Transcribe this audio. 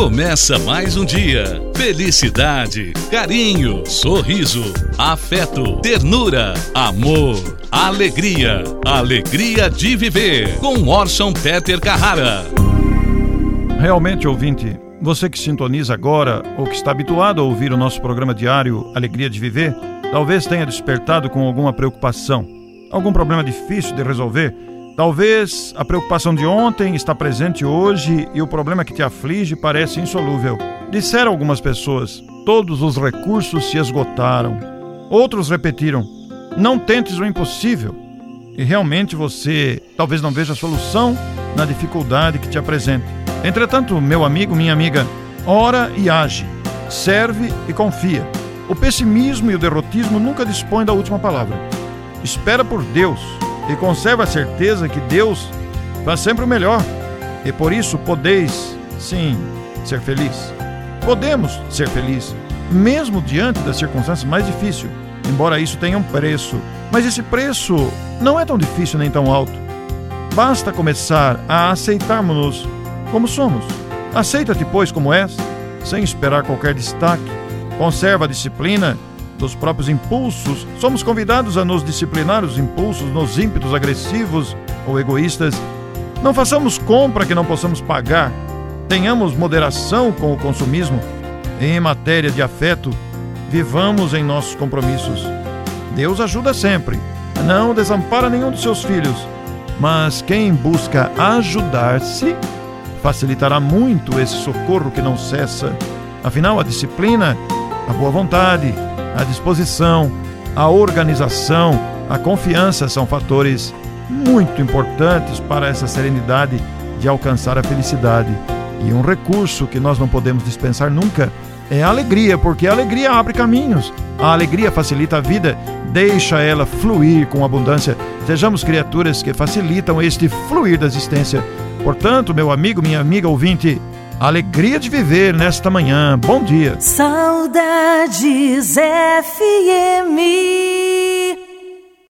Começa mais um dia. Felicidade, carinho, sorriso, afeto, ternura, amor, alegria. Alegria de viver. Com Orson Peter Carrara. Realmente, ouvinte, você que sintoniza agora ou que está habituado a ouvir o nosso programa diário Alegria de Viver, talvez tenha despertado com alguma preocupação, algum problema difícil de resolver Talvez a preocupação de ontem está presente hoje e o problema que te aflige parece insolúvel. Disseram algumas pessoas: todos os recursos se esgotaram. Outros repetiram: não tentes o impossível. E realmente você talvez não veja solução na dificuldade que te apresente. Entretanto, meu amigo, minha amiga, ora e age, serve e confia. O pessimismo e o derrotismo nunca dispõem da última palavra. Espera por Deus e conserva a certeza que Deus faz sempre o melhor. E por isso podeis, sim, ser feliz. Podemos ser felizes, mesmo diante das circunstâncias mais difíceis, embora isso tenha um preço. Mas esse preço não é tão difícil nem tão alto. Basta começar a aceitarmos-nos como somos. Aceita-te, pois, como és, sem esperar qualquer destaque. Conserva a disciplina dos próprios impulsos, somos convidados a nos disciplinar os impulsos nos ímpetos agressivos ou egoístas. Não façamos compra que não possamos pagar. Tenhamos moderação com o consumismo. Em matéria de afeto, vivamos em nossos compromissos. Deus ajuda sempre, não desampara nenhum dos seus filhos, mas quem busca ajudar-se facilitará muito esse socorro que não cessa. Afinal, a disciplina, a boa vontade, a disposição, a organização, a confiança são fatores muito importantes para essa serenidade de alcançar a felicidade. E um recurso que nós não podemos dispensar nunca é a alegria, porque a alegria abre caminhos. A alegria facilita a vida, deixa ela fluir com abundância. Sejamos criaturas que facilitam este fluir da existência. Portanto, meu amigo, minha amiga ouvinte, Alegria de viver nesta manhã. Bom dia. Saudades FM.